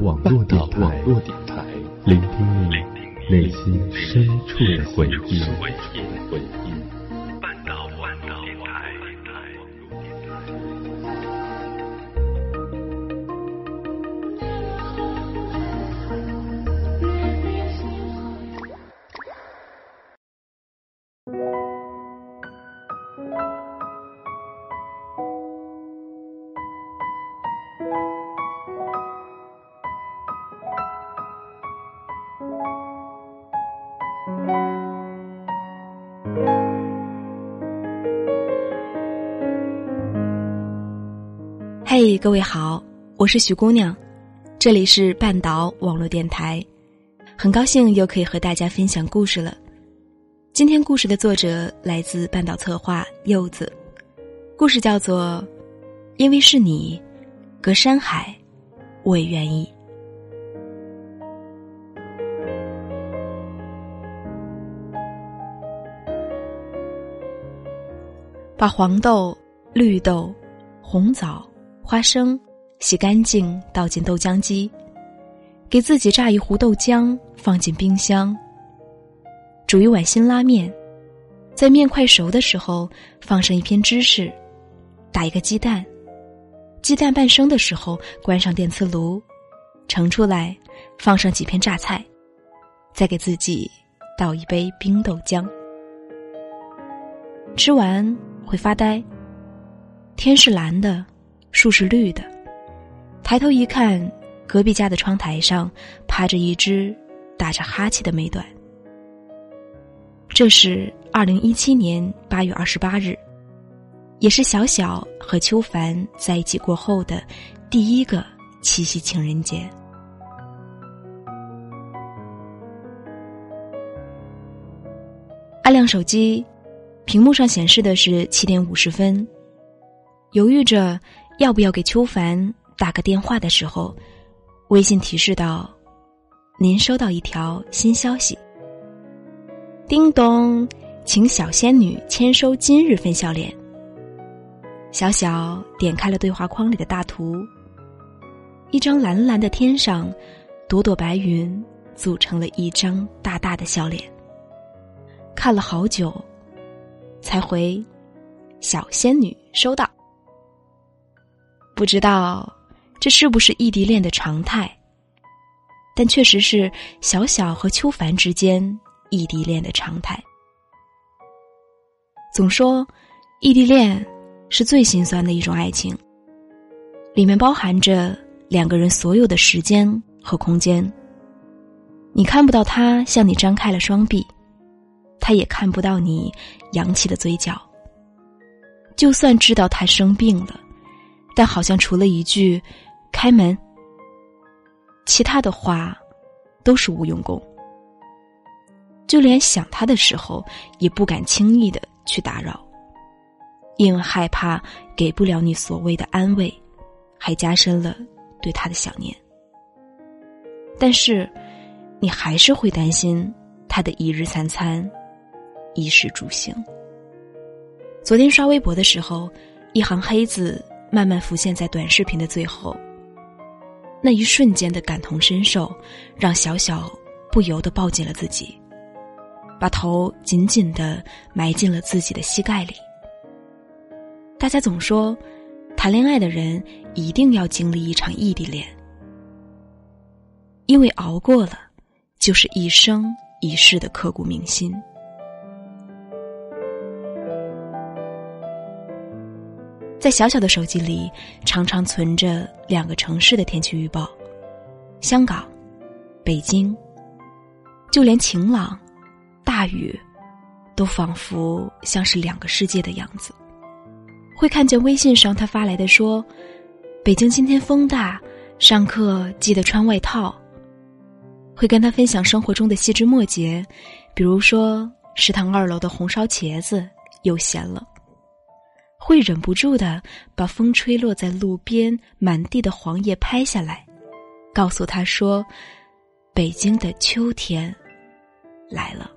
网络电台，聆听你内心深处的回忆。各位好，我是许姑娘，这里是半岛网络电台，很高兴又可以和大家分享故事了。今天故事的作者来自半岛策划柚子，故事叫做《因为是你，隔山海，我也愿意》。把黄豆、绿豆、红枣。花生洗干净，倒进豆浆机，给自己榨一壶豆浆，放进冰箱。煮一碗辛拉面，在面快熟的时候放上一片芝士，打一个鸡蛋。鸡蛋半生的时候关上电磁炉，盛出来，放上几片榨菜，再给自己倒一杯冰豆浆。吃完会发呆。天是蓝的。树是绿的，抬头一看，隔壁家的窗台上趴着一只打着哈欠的美短。这是二零一七年八月二十八日，也是小小和秋凡在一起过后的第一个七夕情人节。按亮手机，屏幕上显示的是七点五十分，犹豫着。要不要给秋凡打个电话的时候，微信提示道：“您收到一条新消息。”叮咚，请小仙女签收今日份笑脸。小小点开了对话框里的大图，一张蓝蓝的天上，朵朵白云组成了一张大大的笑脸。看了好久，才回：“小仙女收到。”不知道这是不是异地恋的常态，但确实是小小和秋凡之间异地恋的常态。总说异地恋是最心酸的一种爱情，里面包含着两个人所有的时间和空间。你看不到他向你张开了双臂，他也看不到你扬起的嘴角。就算知道他生病了。但好像除了一句“开门”，其他的话都是无用功。就连想他的时候，也不敢轻易的去打扰，因为害怕给不了你所谓的安慰，还加深了对他的想念。但是，你还是会担心他的一日三餐、衣食住行。昨天刷微博的时候，一行黑字。慢慢浮现在短视频的最后，那一瞬间的感同身受，让小小不由得抱紧了自己，把头紧紧的埋进了自己的膝盖里。大家总说，谈恋爱的人一定要经历一场异地恋，因为熬过了，就是一生一世的刻骨铭心。在小小的手机里，常常存着两个城市的天气预报：香港、北京。就连晴朗、大雨，都仿佛像是两个世界的样子。会看见微信上他发来的说：“北京今天风大，上课记得穿外套。”会跟他分享生活中的细枝末节，比如说食堂二楼的红烧茄子又咸了。会忍不住的把风吹落在路边满地的黄叶拍下来，告诉他说：“北京的秋天来了。”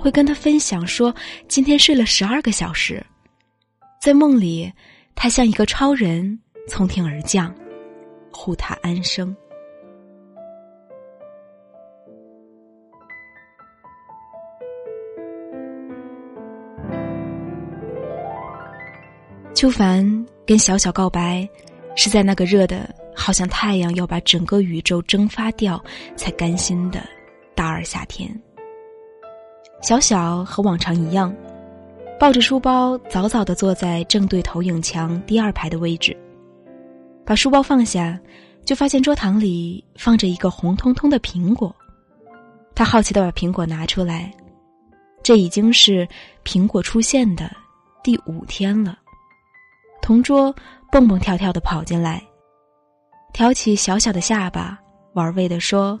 会跟他分享说：“今天睡了十二个小时，在梦里，他像一个超人从天而降，护他安生。秋凡跟小小告白，是在那个热的好像太阳要把整个宇宙蒸发掉才甘心的大二夏天。小小和往常一样，抱着书包早早的坐在正对投影墙第二排的位置，把书包放下，就发现桌堂里放着一个红彤彤的苹果。他好奇的把苹果拿出来，这已经是苹果出现的第五天了。同桌蹦蹦跳跳的跑进来，挑起小小的下巴，玩味的说：“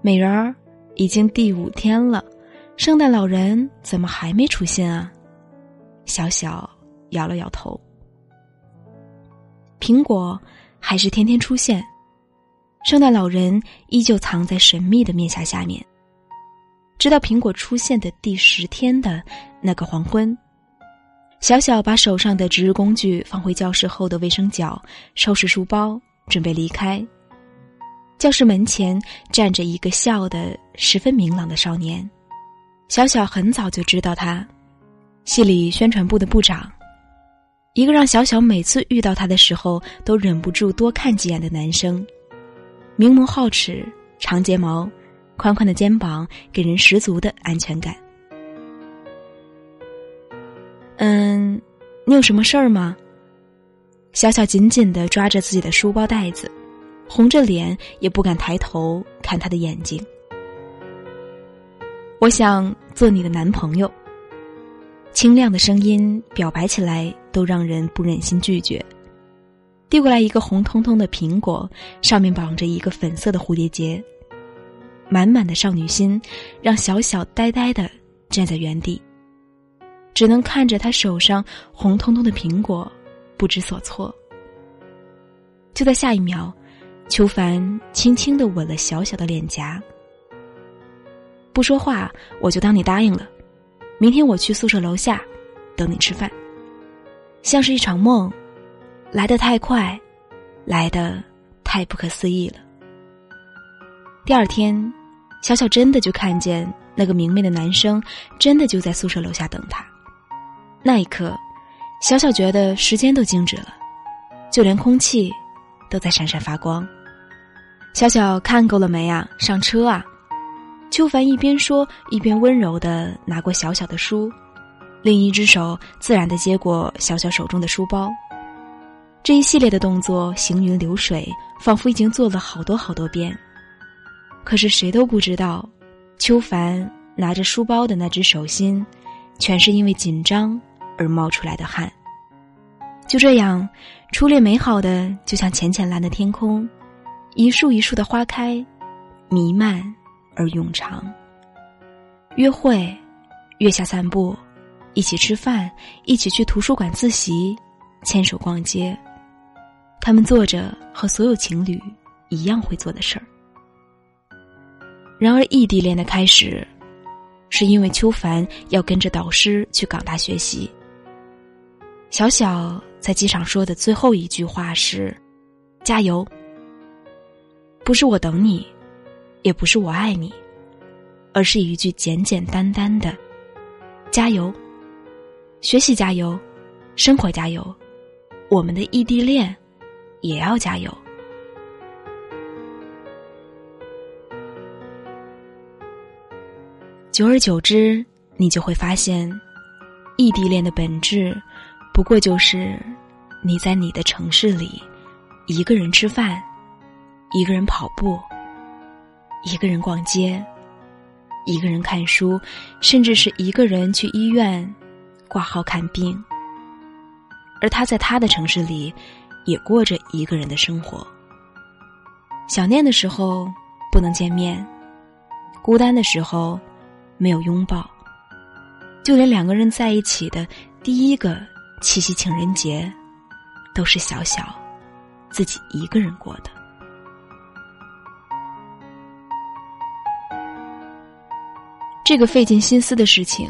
美人儿，已经第五天了，圣诞老人怎么还没出现啊？”小小摇了摇头。苹果还是天天出现，圣诞老人依旧藏在神秘的面颊下面。直到苹果出现的第十天的那个黄昏。小小把手上的值日工具放回教室后的卫生角，收拾书包，准备离开。教室门前站着一个笑得十分明朗的少年，小小很早就知道他，系里宣传部的部长，一个让小小每次遇到他的时候都忍不住多看几眼的男生，明眸皓齿，长睫毛，宽宽的肩膀，给人十足的安全感。你有什么事儿吗？小小紧紧的抓着自己的书包袋子，红着脸也不敢抬头看他的眼睛。我想做你的男朋友。清亮的声音表白起来都让人不忍心拒绝。递过来一个红彤彤的苹果，上面绑着一个粉色的蝴蝶结，满满的少女心，让小小呆呆的站在原地。只能看着他手上红彤彤的苹果，不知所措。就在下一秒，秋凡轻轻的吻了小小的脸颊。不说话，我就当你答应了。明天我去宿舍楼下等你吃饭。像是一场梦，来得太快，来得太不可思议了。第二天，小小真的就看见那个明媚的男生，真的就在宿舍楼下等他。那一刻，小小觉得时间都静止了，就连空气都在闪闪发光。小小看够了没啊？上车啊！秋凡一边说，一边温柔的拿过小小的书，另一只手自然的接过小小手中的书包。这一系列的动作行云流水，仿佛已经做了好多好多遍。可是谁都不知道，秋凡拿着书包的那只手心，全是因为紧张。而冒出来的汗。就这样，初恋美好的就像浅浅蓝的天空，一树一树的花开，弥漫而永长。约会，月下散步，一起吃饭，一起去图书馆自习，牵手逛街，他们做着和所有情侣一样会做的事儿。然而，异地恋的开始，是因为秋凡要跟着导师去港大学习。小小在机场说的最后一句话是：“加油。”不是我等你，也不是我爱你，而是一句简简单单的“加油”。学习加油，生活加油，我们的异地恋也要加油。久而久之，你就会发现，异地恋的本质。不过就是，你在你的城市里，一个人吃饭，一个人跑步，一个人逛街，一个人看书，甚至是一个人去医院挂号看病。而他在他的城市里，也过着一个人的生活。想念的时候不能见面，孤单的时候没有拥抱，就连两个人在一起的第一个。七夕情人节，都是小小自己一个人过的。这个费尽心思的事情，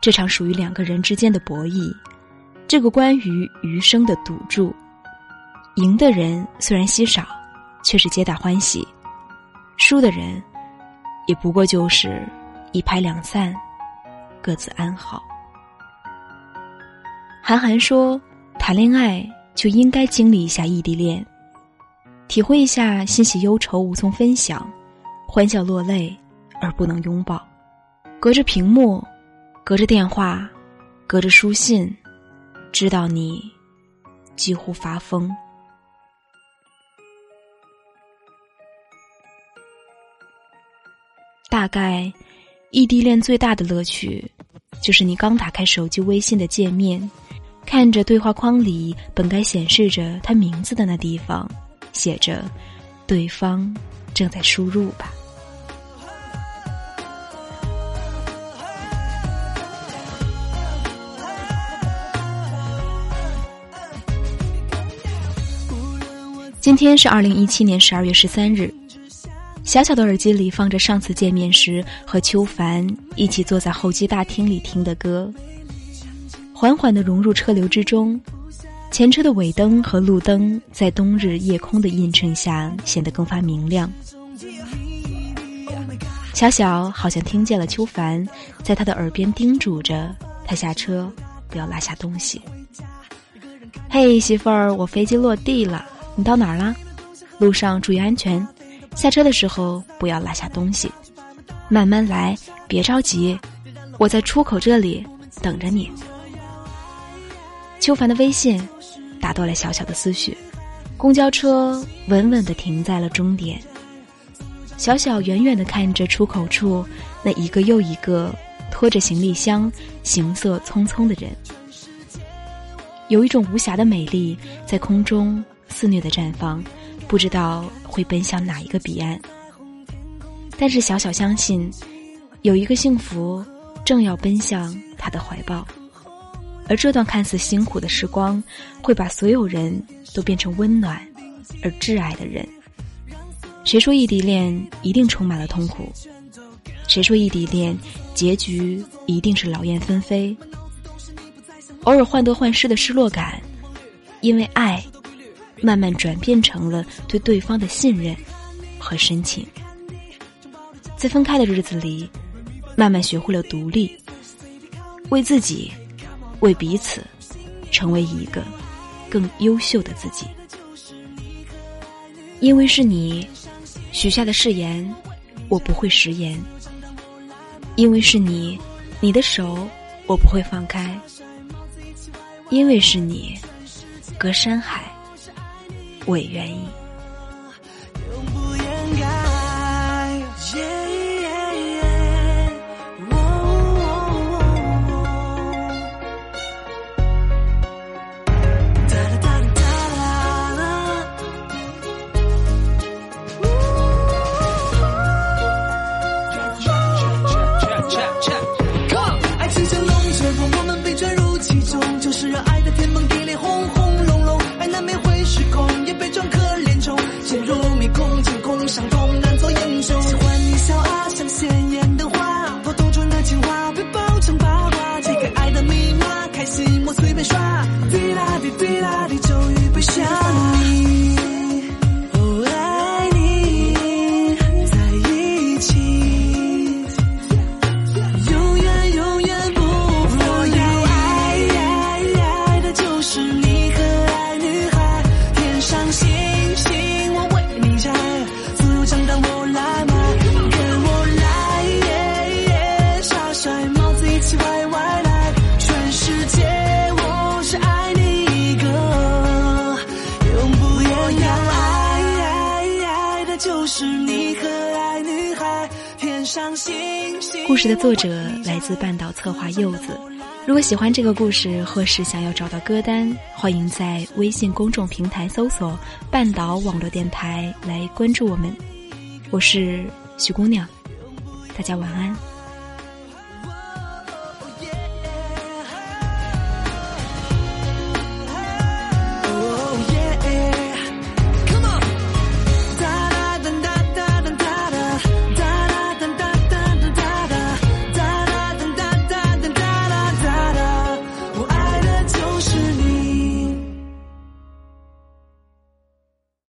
这场属于两个人之间的博弈，这个关于余生的赌注，赢的人虽然稀少，却是皆大欢喜；输的人，也不过就是一拍两散，各自安好。韩寒说：“谈恋爱就应该经历一下异地恋，体会一下欣喜忧愁无从分享，欢笑落泪而不能拥抱，隔着屏幕，隔着电话，隔着书信，知道你几乎发疯。大概，异地恋最大的乐趣，就是你刚打开手机微信的界面。”看着对话框里本该显示着他名字的那地方，写着“对方正在输入吧”。今天是二零一七年十二月十三日，小小的耳机里放着上次见面时和秋凡一起坐在候机大厅里听的歌。缓缓的融入车流之中，前车的尾灯和路灯在冬日夜空的映衬下显得更发明亮。小小好像听见了秋凡在他的耳边叮嘱着他下车不要落下东西。嘿，媳妇儿，我飞机落地了，你到哪儿了？路上注意安全，下车的时候不要落下东西，慢慢来，别着急，我在出口这里等着你。秋凡的微信打断了小小的思绪，公交车稳稳的停在了终点。小小远远的看着出口处那一个又一个拖着行李箱、行色匆匆的人，有一种无暇的美丽在空中肆虐的绽放，不知道会奔向哪一个彼岸。但是小小相信，有一个幸福正要奔向他的怀抱。而这段看似辛苦的时光，会把所有人都变成温暖而挚爱的人。谁说异地恋一定充满了痛苦？谁说异地恋结局一定是劳燕分飞？偶尔患得患失的失落感，因为爱，慢慢转变成了对对方的信任和深情。在分开的日子里，慢慢学会了独立，为自己。为彼此，成为一个更优秀的自己。因为是你许下的誓言，我不会食言。因为是你，你的手我不会放开。因为是你，隔山海，我也愿意。事的作者来自半岛策划柚子。如果喜欢这个故事，或是想要找到歌单，欢迎在微信公众平台搜索“半岛网络电台”来关注我们。我是许姑娘，大家晚安。